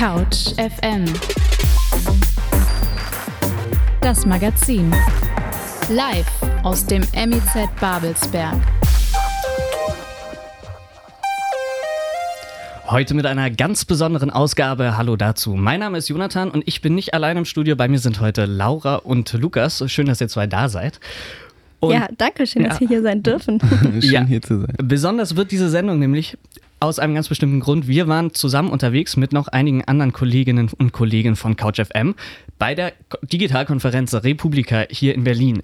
Couch FM Das Magazin Live aus dem MIZ Babelsberg Heute mit einer ganz besonderen Ausgabe. Hallo dazu. Mein Name ist Jonathan und ich bin nicht allein im Studio. Bei mir sind heute Laura und Lukas. Schön, dass ihr zwei da seid. Und ja, danke schön, dass wir hier sein dürfen. Schön ja, hier zu sein. Besonders wird diese Sendung nämlich aus einem ganz bestimmten Grund. Wir waren zusammen unterwegs mit noch einigen anderen Kolleginnen und Kollegen von CouchFM bei der Digitalkonferenz Republika hier in Berlin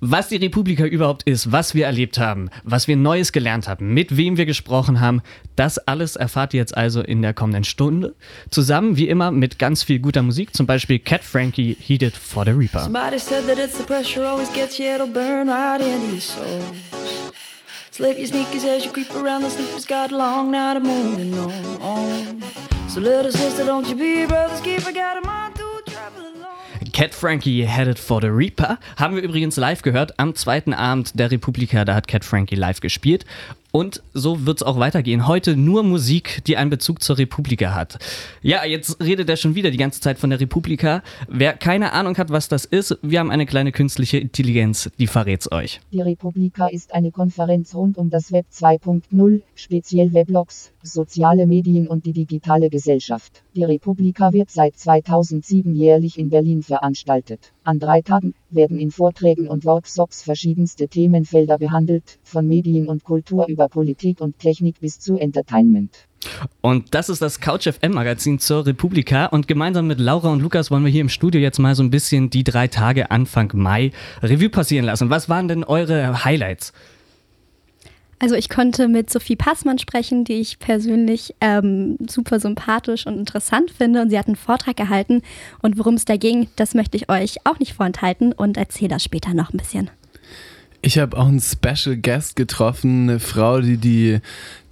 was die Republika überhaupt ist, was wir erlebt haben, was wir Neues gelernt haben, mit wem wir gesprochen haben, das alles erfahrt ihr jetzt also in der kommenden Stunde. Zusammen wie immer mit ganz viel guter Musik, zum Beispiel Cat Frankie Heated for the Reaper. Somebody said that it's the pressure always gets you, it'll burn right into your soul. Slip your sneakers as you creep around the sleepers got a long night of moving on. So little sister, don't you be brother's keeper, got a mind to travel Cat Frankie Headed for the Reaper haben wir übrigens live gehört am zweiten Abend der Republika. Da hat Cat Frankie live gespielt. Und so wird es auch weitergehen. Heute nur Musik, die einen Bezug zur Republika hat. Ja, jetzt redet er schon wieder die ganze Zeit von der Republika. Wer keine Ahnung hat, was das ist, wir haben eine kleine künstliche Intelligenz, die verrät's euch. Die Republika ist eine Konferenz rund um das Web 2.0, speziell Weblogs, soziale Medien und die digitale Gesellschaft. Die Republika wird seit 2007 jährlich in Berlin veranstaltet. An drei Tagen werden in Vorträgen und Workshops verschiedenste Themenfelder behandelt, von Medien und Kultur über Politik und Technik bis zu Entertainment. Und das ist das Couch FM Magazin zur Republika. Und gemeinsam mit Laura und Lukas wollen wir hier im Studio jetzt mal so ein bisschen die drei Tage Anfang Mai Revue passieren lassen. Was waren denn eure Highlights? Also ich konnte mit Sophie Passmann sprechen, die ich persönlich ähm, super sympathisch und interessant finde. Und sie hat einen Vortrag gehalten. Und worum es da ging, das möchte ich euch auch nicht vorenthalten und erzähle das später noch ein bisschen. Ich habe auch einen Special Guest getroffen, eine Frau, die, die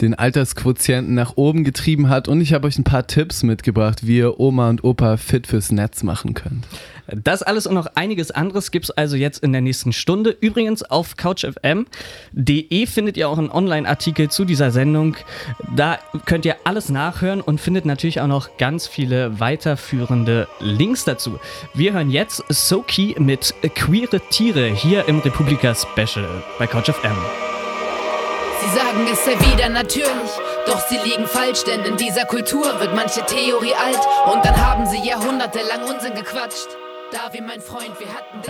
den Altersquotienten nach oben getrieben hat. Und ich habe euch ein paar Tipps mitgebracht, wie ihr Oma und Opa fit fürs Netz machen könnt. Das alles und noch einiges anderes gibt es also jetzt in der nächsten Stunde. Übrigens auf couchfm.de findet ihr auch einen Online-Artikel zu dieser Sendung. Da könnt ihr alles nachhören und findet natürlich auch noch ganz viele weiterführende Links dazu. Wir hören jetzt Soki mit Queere Tiere hier im Republika Special bei CouchFM. Sie sagen, es sei wieder natürlich, doch sie liegen falsch, denn in dieser Kultur wird manche Theorie alt und dann haben sie jahrhundertelang Unsinn gequatscht.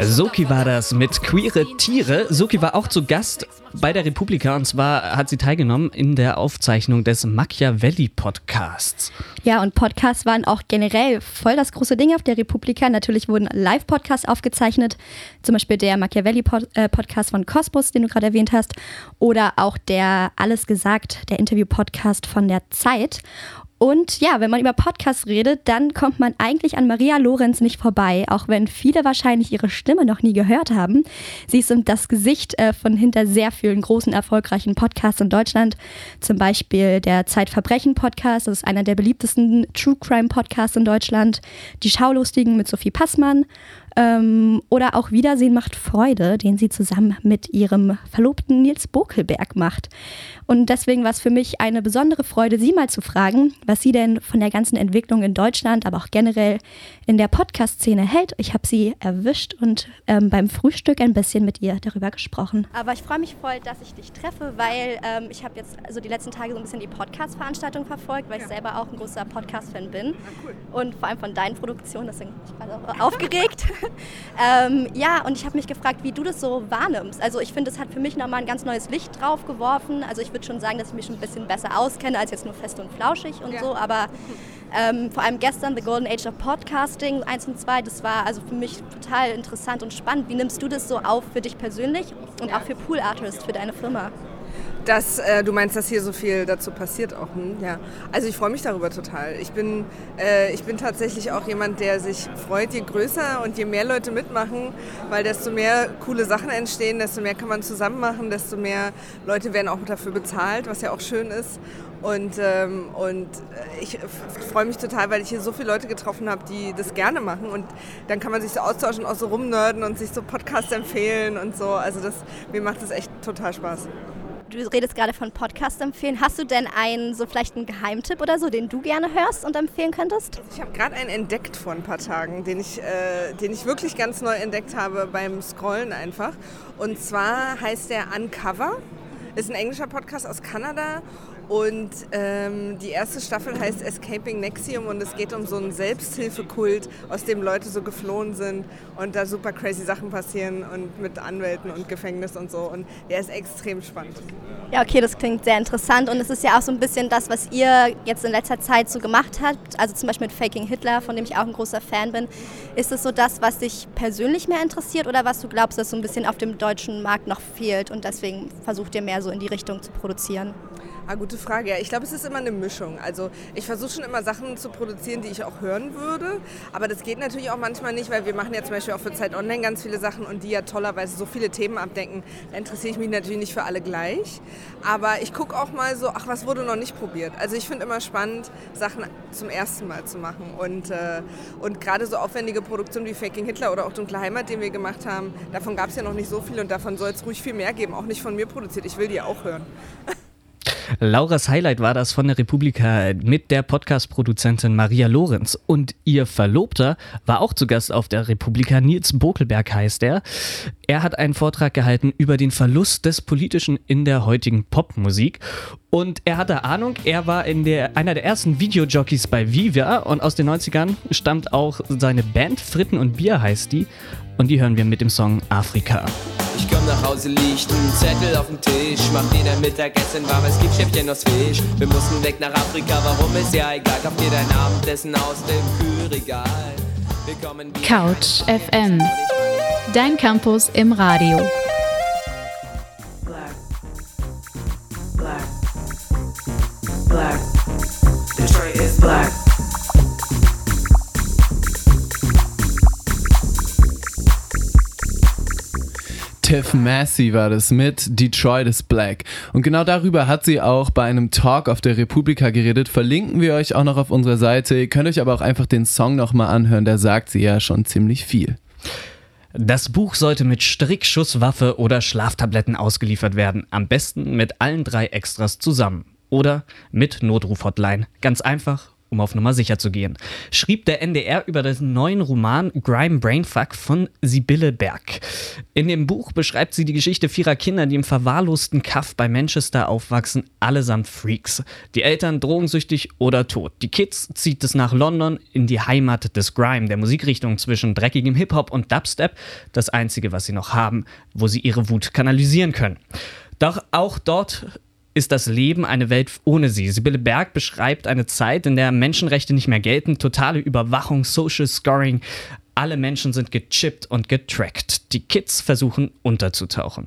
Soki war das mit Queere Tiere. Soki war auch zu Gast bei der Republika und zwar hat sie teilgenommen in der Aufzeichnung des Machiavelli Podcasts. Ja, und Podcasts waren auch generell voll das große Ding auf der Republika. Natürlich wurden Live-Podcasts aufgezeichnet, zum Beispiel der Machiavelli äh, Podcast von Cosmos, den du gerade erwähnt hast, oder auch der Alles gesagt, der Interview-Podcast von der Zeit. Und ja, wenn man über Podcasts redet, dann kommt man eigentlich an Maria Lorenz nicht vorbei, auch wenn viele wahrscheinlich ihre Stimme noch nie gehört haben. Sie ist das Gesicht äh, von hinter sehr vielen großen, erfolgreichen Podcasts in Deutschland. Zum Beispiel der Zeitverbrechen-Podcast, das ist einer der beliebtesten True Crime-Podcasts in Deutschland. Die Schaulustigen mit Sophie Passmann ähm, oder auch Wiedersehen macht Freude, den sie zusammen mit ihrem Verlobten Nils Bokelberg macht. Und deswegen war es für mich eine besondere Freude, Sie mal zu fragen, was sie denn von der ganzen Entwicklung in Deutschland, aber auch generell in der Podcast-Szene hält. Ich habe sie erwischt und ähm, beim Frühstück ein bisschen mit ihr darüber gesprochen. Aber ich freue mich voll, dass ich dich treffe, weil ähm, ich habe jetzt also die letzten Tage so ein bisschen die Podcast-Veranstaltung verfolgt, weil ja. ich selber auch ein großer Podcast-Fan bin. Ah, cool. Und vor allem von deinen Produktionen, deswegen bin ich gerade aufgeregt. ähm, ja, und ich habe mich gefragt, wie du das so wahrnimmst. Also ich finde, es hat für mich nochmal ein ganz neues Licht drauf geworfen. Also ich würde schon sagen, dass ich mich schon ein bisschen besser auskenne als jetzt nur fest und flauschig und ja. so. Aber ähm, vor allem gestern The Golden Age of Podcasting 1 und 2, das war also für mich total interessant und spannend. Wie nimmst du das so auf für dich persönlich und auch für Pool Artist, für deine Firma? Dass äh, du meinst, dass hier so viel dazu passiert auch. Hm? Ja. Also ich freue mich darüber total. Ich bin, äh, ich bin tatsächlich auch jemand, der sich freut, je größer und je mehr Leute mitmachen, weil desto mehr coole Sachen entstehen, desto mehr kann man zusammen machen, desto mehr Leute werden auch dafür bezahlt, was ja auch schön ist. Und, ähm, und ich freue mich total, weil ich hier so viele Leute getroffen habe, die das gerne machen. Und dann kann man sich so austauschen, auch so rumnörden und sich so Podcasts empfehlen und so. Also das, mir macht das echt total Spaß. Du redest gerade von Podcast empfehlen. Hast du denn einen, so vielleicht einen Geheimtipp oder so, den du gerne hörst und empfehlen könntest? Ich habe gerade einen entdeckt vor ein paar Tagen, den ich, äh, den ich wirklich ganz neu entdeckt habe beim Scrollen einfach. Und zwar heißt der Uncover. Ist ein englischer Podcast aus Kanada und ähm, die erste Staffel heißt Escaping Nexium und es geht um so einen Selbsthilfekult, aus dem Leute so geflohen sind und da super crazy Sachen passieren und mit Anwälten und Gefängnis und so. Und der ist extrem spannend. Ja, okay, das klingt sehr interessant und es ist ja auch so ein bisschen das, was ihr jetzt in letzter Zeit so gemacht habt. Also zum Beispiel mit Faking Hitler, von dem ich auch ein großer Fan bin. Ist es so das, was dich persönlich mehr interessiert oder was du glaubst, dass so ein bisschen auf dem deutschen Markt noch fehlt und deswegen versucht ihr mehr so in die Richtung zu produzieren? Ah, gute Frage. Ja, ich glaube, es ist immer eine Mischung. Also ich versuche schon immer Sachen zu produzieren, die ich auch hören würde. Aber das geht natürlich auch manchmal nicht, weil wir machen ja zum Beispiel auch für Zeit Online ganz viele Sachen und die ja tollerweise so viele Themen abdecken. Da interessiere ich mich natürlich nicht für alle gleich. Aber ich gucke auch mal so, ach, was wurde noch nicht probiert? Also ich finde immer spannend, Sachen zum ersten Mal zu machen. Und, äh, und gerade so aufwendige Produktionen wie Faking Hitler oder auch Dunkle Heimat, den wir gemacht haben, davon gab es ja noch nicht so viel und davon soll es ruhig viel mehr geben. Auch nicht von mir produziert. Ich will die auch hören. Lauras Highlight war das von der Republika mit der Podcast-Produzentin Maria Lorenz. Und ihr Verlobter war auch zu Gast auf der Republika. Nils Bokelberg heißt er. Er hat einen Vortrag gehalten über den Verlust des Politischen in der heutigen Popmusik. Und er hatte Ahnung, er war in der, einer der ersten Videojockeys bei Viva und aus den 90ern stammt auch seine Band Fritten und Bier heißt die. Und die hören wir mit dem Song Afrika. Ich komm nach Hause, liegt ein Zettel auf dem Tisch. Mach dir dein Mittagessen warm, es gibt Schäfchen aus Fisch. Wir mussten weg nach Afrika, warum ist ja egal. Kauf dir dein Abendessen aus dem Kühlregal. Couch FM. Dein Campus im Radio. Black. Black. Black. Detroit is black. Tiff Massey war das mit Detroit is Black. Und genau darüber hat sie auch bei einem Talk auf der Republika geredet. Verlinken wir euch auch noch auf unserer Seite. Ihr könnt euch aber auch einfach den Song nochmal anhören. Da sagt sie ja schon ziemlich viel. Das Buch sollte mit Strickschusswaffe oder Schlaftabletten ausgeliefert werden. Am besten mit allen drei Extras zusammen. Oder mit Notrufhotline. Ganz einfach um auf Nummer sicher zu gehen, schrieb der NDR über den neuen Roman Grime Brainfuck von Sibylle Berg. In dem Buch beschreibt sie die Geschichte vierer Kinder, die im verwahrlosten Kaff bei Manchester aufwachsen, allesamt Freaks. Die Eltern drogensüchtig oder tot. Die Kids zieht es nach London in die Heimat des Grime, der Musikrichtung zwischen dreckigem Hip-Hop und Dubstep, das einzige, was sie noch haben, wo sie ihre Wut kanalisieren können. Doch auch dort ist das Leben eine Welt ohne sie. Sibylle Berg beschreibt eine Zeit, in der Menschenrechte nicht mehr gelten, totale Überwachung, Social Scoring. Alle Menschen sind gechippt und getrackt. Die Kids versuchen unterzutauchen.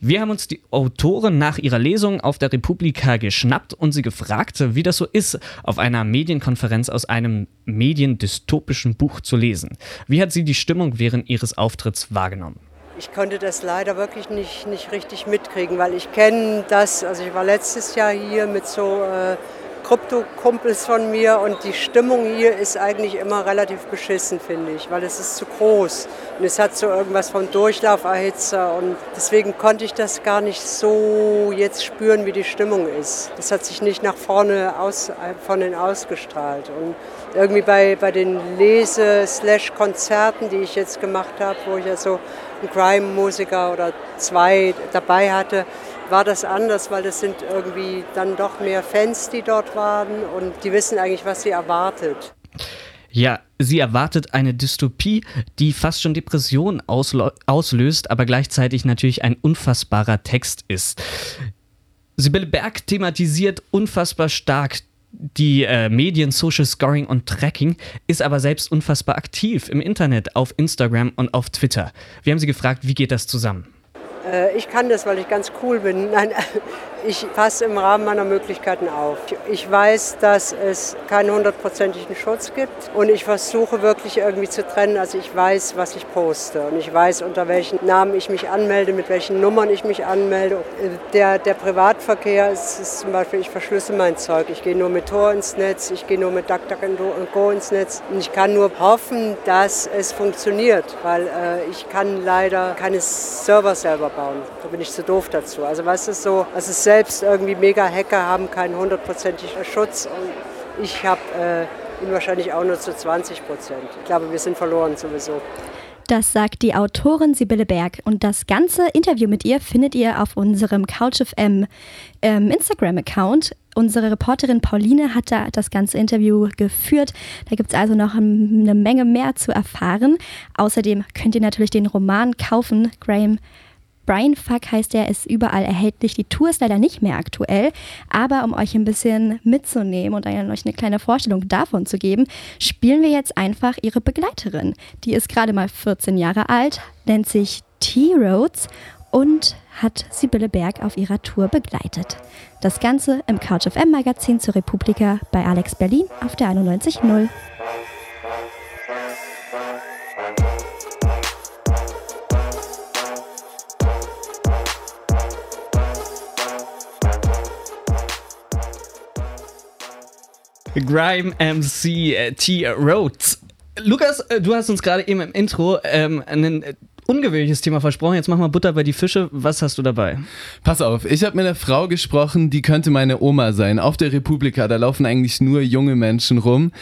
Wir haben uns die Autorin nach ihrer Lesung auf der Republika geschnappt und sie gefragt, wie das so ist, auf einer Medienkonferenz aus einem mediendystopischen Buch zu lesen. Wie hat sie die Stimmung während ihres Auftritts wahrgenommen? Ich konnte das leider wirklich nicht, nicht richtig mitkriegen, weil ich kenne das, also ich war letztes Jahr hier mit so äh, Krypto-Kumpels von mir und die Stimmung hier ist eigentlich immer relativ beschissen, finde ich, weil es ist zu groß und es hat so irgendwas von Durchlauferhitzer und deswegen konnte ich das gar nicht so jetzt spüren, wie die Stimmung ist. Das hat sich nicht nach vorne aus, von den ausgestrahlt und irgendwie bei, bei den Lese-Konzerten, die ich jetzt gemacht habe, wo ich ja so einen Grime-Musiker oder zwei dabei hatte, war das anders, weil das sind irgendwie dann doch mehr Fans, die dort waren und die wissen eigentlich, was sie erwartet. Ja, sie erwartet eine Dystopie, die fast schon Depressionen auslöst, aber gleichzeitig natürlich ein unfassbarer Text ist. Sibylle Berg thematisiert unfassbar stark die äh, Medien, Social Scoring und Tracking, ist aber selbst unfassbar aktiv im Internet, auf Instagram und auf Twitter. Wir haben sie gefragt, wie geht das zusammen? Äh, ich kann das, weil ich ganz cool bin. Nein, ich passe im Rahmen meiner Möglichkeiten auf. Ich weiß, dass es keinen hundertprozentigen Schutz gibt und ich versuche wirklich irgendwie zu trennen. Also ich weiß, was ich poste und ich weiß, unter welchen Namen ich mich anmelde, mit welchen Nummern ich mich anmelde. Der, der Privatverkehr ist, ist zum Beispiel, ich verschlüssel mein Zeug. Ich gehe nur mit Tor ins Netz, ich gehe nur mit DuckDuckGo ins Netz und ich kann nur hoffen, dass es funktioniert, weil äh, ich kann leider keine Server selber bauen. Da bin ich zu doof dazu. Also was ist so, also selbst irgendwie Mega-Hacker haben keinen hundertprozentigen Schutz und ich habe äh, ihn wahrscheinlich auch nur zu 20 Prozent. Ich glaube, wir sind verloren sowieso. Das sagt die Autorin Sibylle Berg. Und das ganze Interview mit ihr findet ihr auf unserem CouchFM ähm, Instagram-Account. Unsere Reporterin Pauline hat da das ganze Interview geführt. Da gibt es also noch eine Menge mehr zu erfahren. Außerdem könnt ihr natürlich den Roman kaufen. Graham Brian Fuck heißt er, ist überall erhältlich. Die Tour ist leider nicht mehr aktuell, aber um euch ein bisschen mitzunehmen und euch eine kleine Vorstellung davon zu geben, spielen wir jetzt einfach ihre Begleiterin. Die ist gerade mal 14 Jahre alt, nennt sich T-Roads und hat Sibylle Berg auf ihrer Tour begleitet. Das Ganze im Couch FM Magazin zur Republika bei Alex Berlin auf der 91.0. Grime MC äh, T. Rhodes. Lukas, äh, du hast uns gerade eben im Intro ähm, ein äh, ungewöhnliches Thema versprochen. Jetzt mach mal Butter bei die Fische. Was hast du dabei? Pass auf, ich habe mit einer Frau gesprochen, die könnte meine Oma sein. Auf der Republika, da laufen eigentlich nur junge Menschen rum.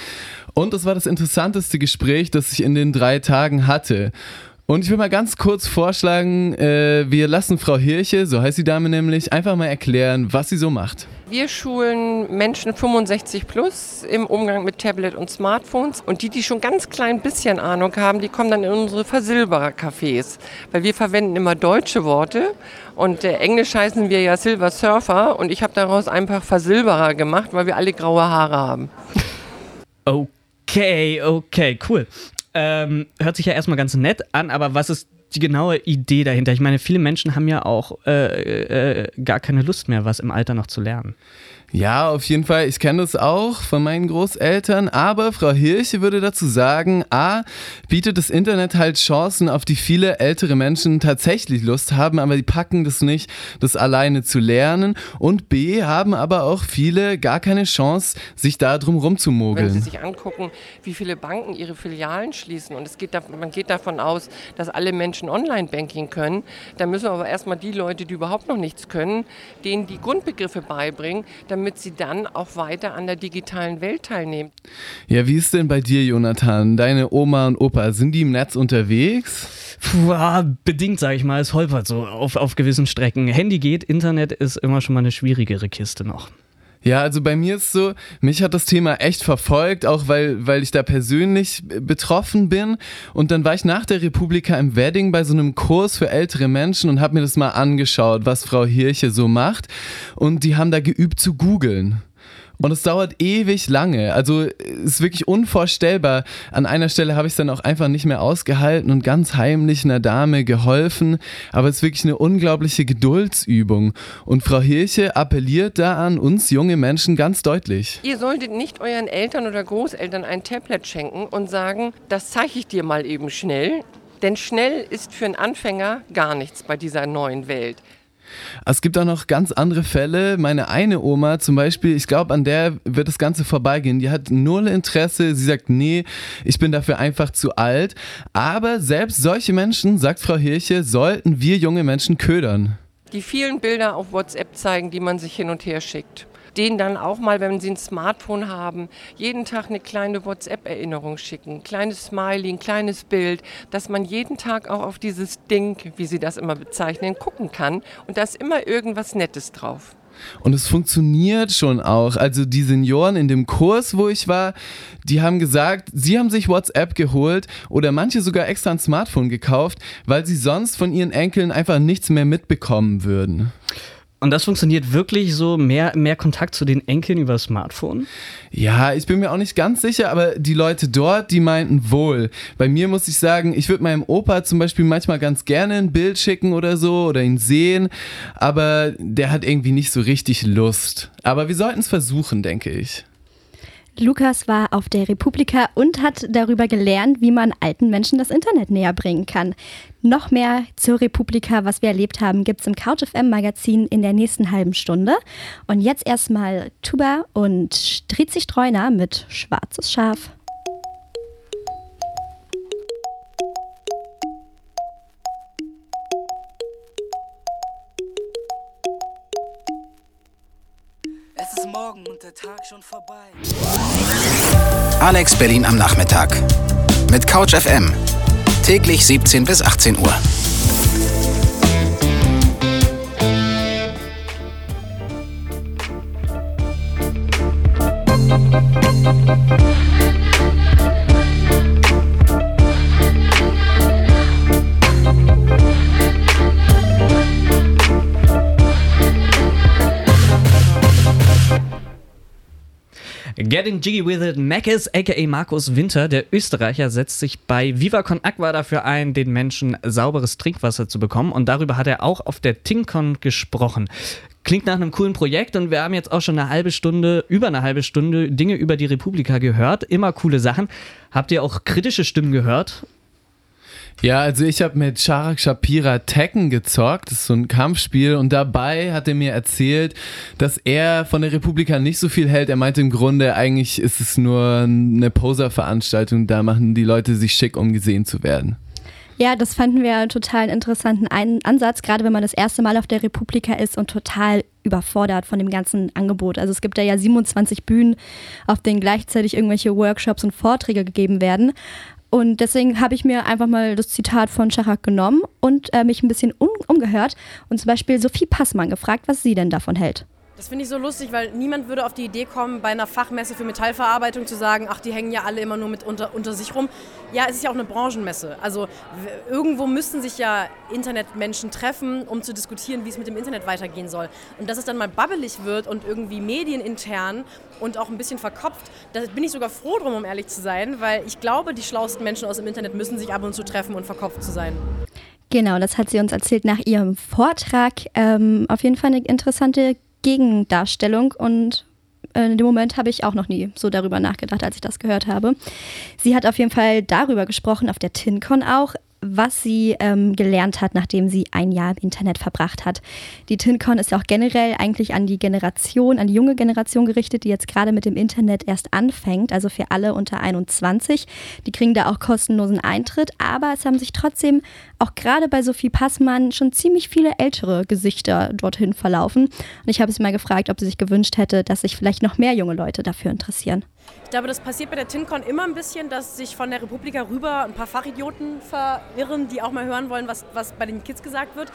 Und das war das interessanteste Gespräch, das ich in den drei Tagen hatte. Und ich will mal ganz kurz vorschlagen, äh, wir lassen Frau Hirche, so heißt die Dame nämlich, einfach mal erklären, was sie so macht. Wir schulen Menschen 65 plus im Umgang mit Tablet und Smartphones. Und die, die schon ganz klein bisschen Ahnung haben, die kommen dann in unsere Versilberer-Cafés. Weil wir verwenden immer deutsche Worte. Und äh, Englisch heißen wir ja Silver Surfer. Und ich habe daraus einfach Versilberer gemacht, weil wir alle graue Haare haben. Okay, okay, cool. Ähm, hört sich ja erstmal ganz nett an, aber was ist die genaue Idee dahinter? Ich meine, viele Menschen haben ja auch äh, äh, gar keine Lust mehr, was im Alter noch zu lernen. Ja, auf jeden Fall. Ich kenne das auch von meinen Großeltern. Aber Frau Hirche würde dazu sagen, a, bietet das Internet halt Chancen, auf die viele ältere Menschen tatsächlich Lust haben, aber die packen das nicht, das alleine zu lernen. Und b, haben aber auch viele gar keine Chance, sich da drum rumzumogeln. Wenn Sie sich angucken, wie viele Banken ihre Filialen schließen und es geht man geht davon aus, dass alle Menschen Online-Banking können, dann müssen aber erstmal die Leute, die überhaupt noch nichts können, denen die Grundbegriffe beibringen, damit damit sie dann auch weiter an der digitalen Welt teilnehmen. Ja, wie ist denn bei dir, Jonathan? Deine Oma und Opa, sind die im Netz unterwegs? Puh, bedingt, sage ich mal. Es holpert so auf, auf gewissen Strecken. Handy geht, Internet ist immer schon mal eine schwierigere Kiste noch. Ja, also bei mir ist so, mich hat das Thema echt verfolgt, auch weil, weil ich da persönlich betroffen bin. Und dann war ich nach der Republika im Wedding bei so einem Kurs für ältere Menschen und habe mir das mal angeschaut, was Frau Hirche so macht. Und die haben da geübt zu googeln. Und es dauert ewig lange. Also es ist wirklich unvorstellbar. An einer Stelle habe ich es dann auch einfach nicht mehr ausgehalten und ganz heimlich einer Dame geholfen. Aber es ist wirklich eine unglaubliche Geduldsübung. Und Frau Hirche appelliert da an uns junge Menschen ganz deutlich. Ihr solltet nicht euren Eltern oder Großeltern ein Tablet schenken und sagen, das zeige ich dir mal eben schnell. Denn schnell ist für einen Anfänger gar nichts bei dieser neuen Welt. Es gibt auch noch ganz andere Fälle. Meine eine Oma zum Beispiel, ich glaube, an der wird das Ganze vorbeigehen. Die hat null Interesse. Sie sagt, nee, ich bin dafür einfach zu alt. Aber selbst solche Menschen, sagt Frau Hirche, sollten wir junge Menschen ködern. Die vielen Bilder auf WhatsApp zeigen, die man sich hin und her schickt denen dann auch mal, wenn sie ein Smartphone haben, jeden Tag eine kleine WhatsApp-Erinnerung schicken, ein kleines Smiley, ein kleines Bild, dass man jeden Tag auch auf dieses Ding, wie sie das immer bezeichnen, gucken kann. Und da ist immer irgendwas Nettes drauf. Und es funktioniert schon auch. Also die Senioren in dem Kurs, wo ich war, die haben gesagt, sie haben sich WhatsApp geholt oder manche sogar extra ein Smartphone gekauft, weil sie sonst von ihren Enkeln einfach nichts mehr mitbekommen würden. Und das funktioniert wirklich so, mehr, mehr Kontakt zu den Enkeln über Smartphone? Ja, ich bin mir auch nicht ganz sicher, aber die Leute dort, die meinten wohl. Bei mir muss ich sagen, ich würde meinem Opa zum Beispiel manchmal ganz gerne ein Bild schicken oder so oder ihn sehen, aber der hat irgendwie nicht so richtig Lust. Aber wir sollten es versuchen, denke ich. Lukas war auf der Republika und hat darüber gelernt, wie man alten Menschen das Internet näher bringen kann. Noch mehr zur Republika, was wir erlebt haben, gibt es im CouchFM Magazin in der nächsten halben Stunde. Und jetzt erstmal Tuba und Strizi Streuner mit Schwarzes Schaf. Alex Berlin am Nachmittag. Mit Couch FM. Täglich 17 bis 18 Uhr. Getting Jiggy With It, Mackes, aka Markus Winter, der Österreicher, setzt sich bei Viva Con Aqua dafür ein, den Menschen sauberes Trinkwasser zu bekommen. Und darüber hat er auch auf der TinkCon gesprochen. Klingt nach einem coolen Projekt und wir haben jetzt auch schon eine halbe Stunde, über eine halbe Stunde Dinge über die Republika gehört. Immer coole Sachen. Habt ihr auch kritische Stimmen gehört? Ja, also ich habe mit Sharak Shapira Tekken gezockt, das ist so ein Kampfspiel und dabei hat er mir erzählt, dass er von der Republika nicht so viel hält. Er meinte im Grunde, eigentlich ist es nur eine Poser-Veranstaltung, da machen die Leute sich schick, um gesehen zu werden. Ja, das fanden wir einen total interessanten Ansatz, gerade wenn man das erste Mal auf der Republika ist und total überfordert von dem ganzen Angebot. Also es gibt da ja 27 Bühnen, auf denen gleichzeitig irgendwelche Workshops und Vorträge gegeben werden. Und deswegen habe ich mir einfach mal das Zitat von Schachak genommen und äh, mich ein bisschen um umgehört und zum Beispiel Sophie Passmann gefragt, was sie denn davon hält. Das finde ich so lustig, weil niemand würde auf die Idee kommen, bei einer Fachmesse für Metallverarbeitung zu sagen, ach, die hängen ja alle immer nur mit unter, unter sich rum. Ja, es ist ja auch eine Branchenmesse. Also irgendwo müssten sich ja Internetmenschen treffen, um zu diskutieren, wie es mit dem Internet weitergehen soll. Und dass es dann mal babbelig wird und irgendwie medienintern und auch ein bisschen verkopft, da bin ich sogar froh drum, um ehrlich zu sein, weil ich glaube, die schlauesten Menschen aus dem Internet müssen sich ab und zu treffen und verkopft zu sein. Genau, das hat sie uns erzählt nach ihrem Vortrag. Ähm, auf jeden Fall eine interessante Gegendarstellung und äh, in dem Moment habe ich auch noch nie so darüber nachgedacht, als ich das gehört habe. Sie hat auf jeden Fall darüber gesprochen, auf der TinCon auch, was sie ähm, gelernt hat, nachdem sie ein Jahr im Internet verbracht hat. Die TinCon ist ja auch generell eigentlich an die Generation, an die junge Generation gerichtet, die jetzt gerade mit dem Internet erst anfängt, also für alle unter 21. Die kriegen da auch kostenlosen Eintritt, aber es haben sich trotzdem auch gerade bei Sophie Passmann schon ziemlich viele ältere Gesichter dorthin verlaufen. Und ich habe sie mal gefragt, ob sie sich gewünscht hätte, dass sich vielleicht noch mehr junge Leute dafür interessieren. Ich glaube, das passiert bei der TinCon immer ein bisschen, dass sich von der Republika rüber ein paar Fachidioten verirren, die auch mal hören wollen, was, was bei den Kids gesagt wird.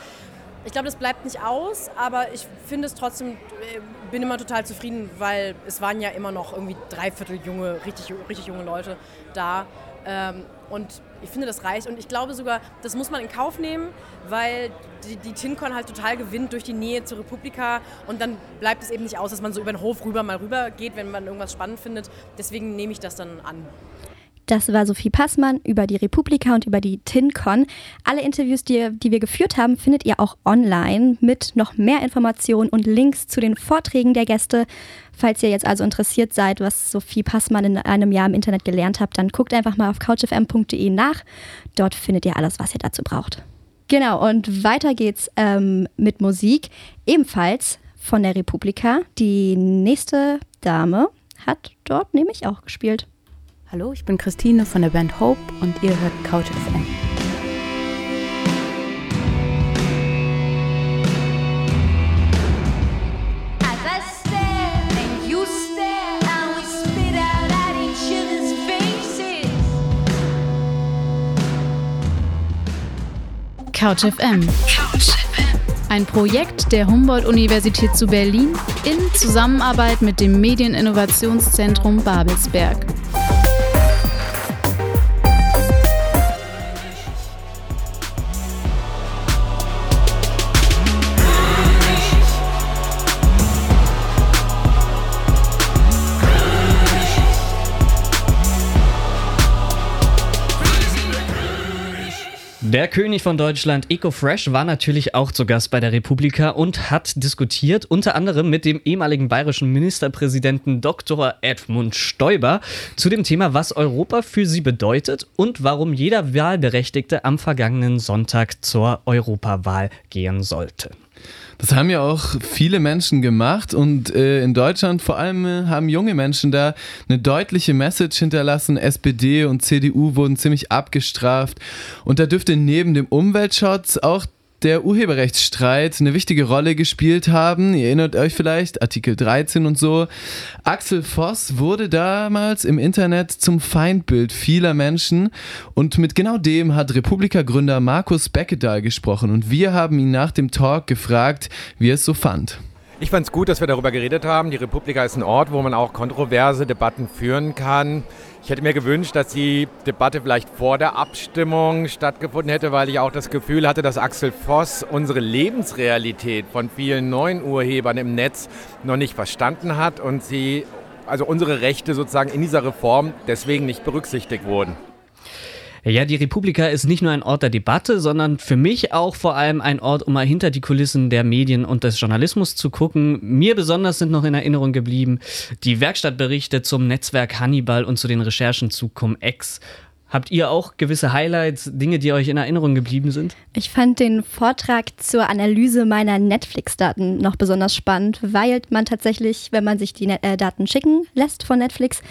Ich glaube, das bleibt nicht aus, aber ich finde es trotzdem, äh, bin immer total zufrieden, weil es waren ja immer noch irgendwie dreiviertel junge, richtig, richtig junge Leute da. Ähm, und ich finde, das reicht. Und ich glaube sogar, das muss man in Kauf nehmen, weil die, die TinCon halt total gewinnt durch die Nähe zur Republika. Und dann bleibt es eben nicht aus, dass man so über den Hof rüber mal rüber geht, wenn man irgendwas spannend findet. Deswegen nehme ich das dann an. Das war Sophie Passmann über die Republika und über die TinCon. Alle Interviews, die, die wir geführt haben, findet ihr auch online mit noch mehr Informationen und Links zu den Vorträgen der Gäste. Falls ihr jetzt also interessiert seid, was Sophie Passmann in einem Jahr im Internet gelernt habt, dann guckt einfach mal auf couchfm.de nach. Dort findet ihr alles, was ihr dazu braucht. Genau, und weiter geht's ähm, mit Musik. Ebenfalls von der Republika. Die nächste Dame hat dort nämlich auch gespielt. Hallo, ich bin Christine von der Band Hope und ihr hört Couch FM. Couch FM. Ein Projekt der Humboldt-Universität zu Berlin in Zusammenarbeit mit dem Medieninnovationszentrum Babelsberg. Der König von Deutschland, EcoFresh, war natürlich auch zu Gast bei der Republika und hat diskutiert, unter anderem mit dem ehemaligen bayerischen Ministerpräsidenten Dr. Edmund Stoiber, zu dem Thema, was Europa für sie bedeutet und warum jeder Wahlberechtigte am vergangenen Sonntag zur Europawahl gehen sollte. Das haben ja auch viele Menschen gemacht und äh, in Deutschland vor allem äh, haben junge Menschen da eine deutliche Message hinterlassen. SPD und CDU wurden ziemlich abgestraft und da dürfte neben dem Umweltschutz auch der Urheberrechtsstreit eine wichtige Rolle gespielt haben. Ihr erinnert euch vielleicht, Artikel 13 und so. Axel Voss wurde damals im Internet zum Feindbild vieler Menschen und mit genau dem hat Republika-Gründer Markus Beckedahl gesprochen und wir haben ihn nach dem Talk gefragt, wie er es so fand. Ich fand es gut, dass wir darüber geredet haben. Die Republika ist ein Ort, wo man auch kontroverse Debatten führen kann. Ich hätte mir gewünscht, dass die Debatte vielleicht vor der Abstimmung stattgefunden hätte, weil ich auch das Gefühl hatte, dass Axel Voss unsere Lebensrealität von vielen neuen Urhebern im Netz noch nicht verstanden hat und sie, also unsere Rechte sozusagen in dieser Reform deswegen nicht berücksichtigt wurden. Ja, die Republika ist nicht nur ein Ort der Debatte, sondern für mich auch vor allem ein Ort, um mal hinter die Kulissen der Medien und des Journalismus zu gucken. Mir besonders sind noch in Erinnerung geblieben die Werkstattberichte zum Netzwerk Hannibal und zu den Recherchen zu Cum-Ex Habt ihr auch gewisse Highlights, Dinge, die euch in Erinnerung geblieben sind? Ich fand den Vortrag zur Analyse meiner Netflix-Daten noch besonders spannend, weil man tatsächlich, wenn man sich die äh, Daten schicken lässt von Netflix,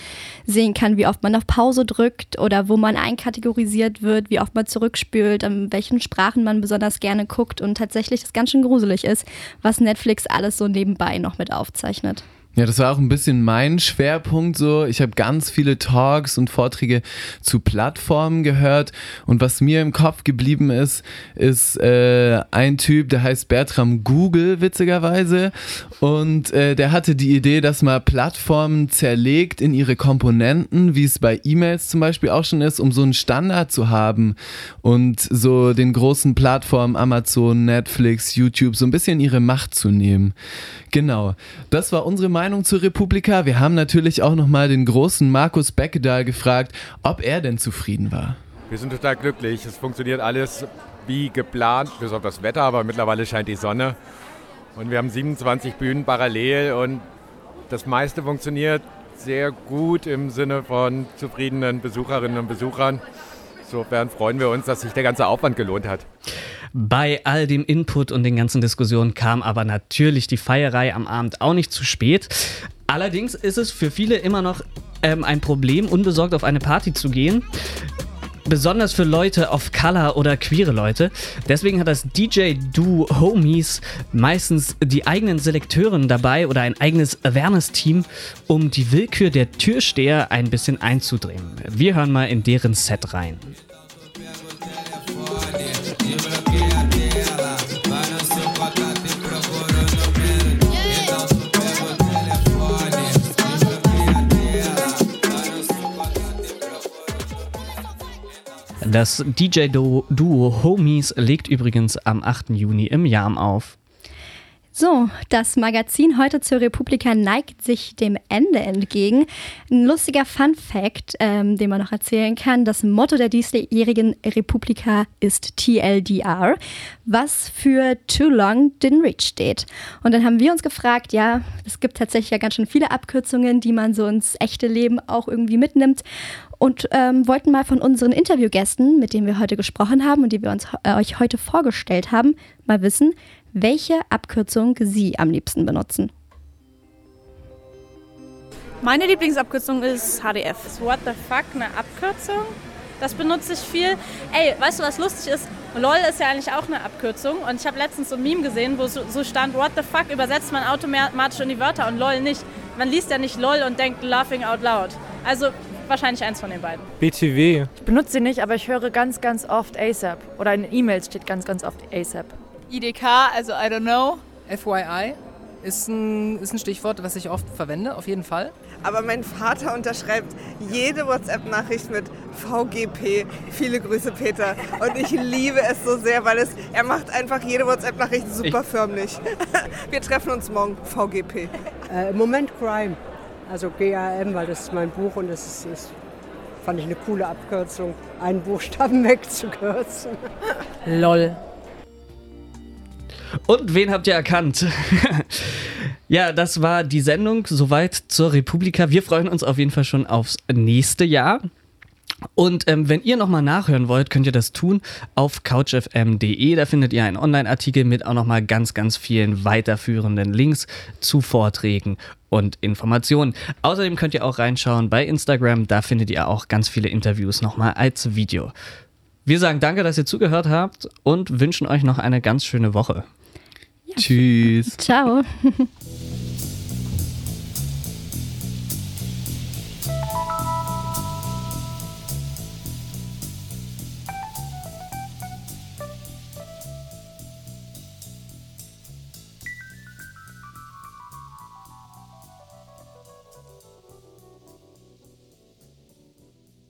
sehen kann, wie oft man auf Pause drückt oder wo man einkategorisiert wird, wie oft man zurückspült, in welchen Sprachen man besonders gerne guckt und tatsächlich das ganz schön gruselig ist, was Netflix alles so nebenbei noch mit aufzeichnet. Ja, das war auch ein bisschen mein Schwerpunkt so. Ich habe ganz viele Talks und Vorträge zu Plattformen gehört und was mir im Kopf geblieben ist, ist äh, ein Typ, der heißt Bertram Google witzigerweise und äh, der hatte die Idee, dass man Plattformen zerlegt in ihre Komponenten, wie es bei E-Mails zum Beispiel auch schon ist, um so einen Standard zu haben und so den großen Plattformen Amazon, Netflix, YouTube so ein bisschen ihre Macht zu nehmen. Genau, das war unsere Meinung Meinung zur Republika. Wir haben natürlich auch nochmal den großen Markus Beckedahl gefragt, ob er denn zufrieden war. Wir sind total glücklich. Es funktioniert alles wie geplant, bis auf das Wetter, aber mittlerweile scheint die Sonne. Und wir haben 27 Bühnen parallel und das meiste funktioniert sehr gut im Sinne von zufriedenen Besucherinnen und Besuchern. Insofern freuen wir uns, dass sich der ganze Aufwand gelohnt hat. Bei all dem Input und den ganzen Diskussionen kam aber natürlich die Feierei am Abend auch nicht zu spät. Allerdings ist es für viele immer noch ähm, ein Problem, unbesorgt auf eine Party zu gehen besonders für Leute of Color oder queere Leute. Deswegen hat das DJ-Duo Homies meistens die eigenen Selekteuren dabei oder ein eigenes Awareness-Team, um die Willkür der Türsteher ein bisschen einzudrehen. Wir hören mal in deren Set rein. Das DJ-Duo Homies legt übrigens am 8. Juni im Jam auf. So, das Magazin heute zur Republika neigt sich dem Ende entgegen. Ein lustiger Fun Fact, ähm, den man noch erzählen kann: Das Motto der diesjährigen Republika ist TLDR, was für Too Long Didn't Reach steht. Und dann haben wir uns gefragt: Ja, es gibt tatsächlich ja ganz schön viele Abkürzungen, die man so ins echte Leben auch irgendwie mitnimmt und ähm, wollten mal von unseren Interviewgästen, mit denen wir heute gesprochen haben und die wir uns äh, euch heute vorgestellt haben, mal wissen, welche Abkürzung Sie am liebsten benutzen. Meine Lieblingsabkürzung ist HDF. Ist What the fuck eine Abkürzung? Das benutze ich viel. Ey, weißt du, was lustig ist? LOL ist ja eigentlich auch eine Abkürzung. Und ich habe letztens so ein Meme gesehen, wo so stand, What the fuck übersetzt man automatisch in die Wörter und LOL nicht. Man liest ja nicht LOL und denkt laughing out loud. Also wahrscheinlich eins von den beiden. BTW. Ich benutze sie nicht, aber ich höre ganz, ganz oft ASAP. Oder in E-Mails steht ganz, ganz oft ASAP. IDK, also I don't know. FYI ist ein, ist ein Stichwort, was ich oft verwende, auf jeden Fall. Aber mein Vater unterschreibt jede WhatsApp-Nachricht mit VGP. Viele Grüße, Peter. Und ich liebe es so sehr, weil es, er macht einfach jede WhatsApp-Nachricht super ich förmlich. Wir treffen uns morgen. VGP. Äh, Moment Crime. Also GAM, weil das ist mein Buch und das ist, ist fand ich eine coole Abkürzung, einen Buchstaben wegzukürzen. LOL. Und wen habt ihr erkannt? ja, das war die Sendung soweit zur Republika. Wir freuen uns auf jeden Fall schon aufs nächste Jahr. Und ähm, wenn ihr nochmal nachhören wollt, könnt ihr das tun auf couchfm.de. Da findet ihr einen Online-Artikel mit auch nochmal ganz, ganz vielen weiterführenden Links zu Vorträgen und Informationen. Außerdem könnt ihr auch reinschauen bei Instagram. Da findet ihr auch ganz viele Interviews nochmal als Video. Wir sagen danke, dass ihr zugehört habt und wünschen euch noch eine ganz schöne Woche. Tschüss. Ciao.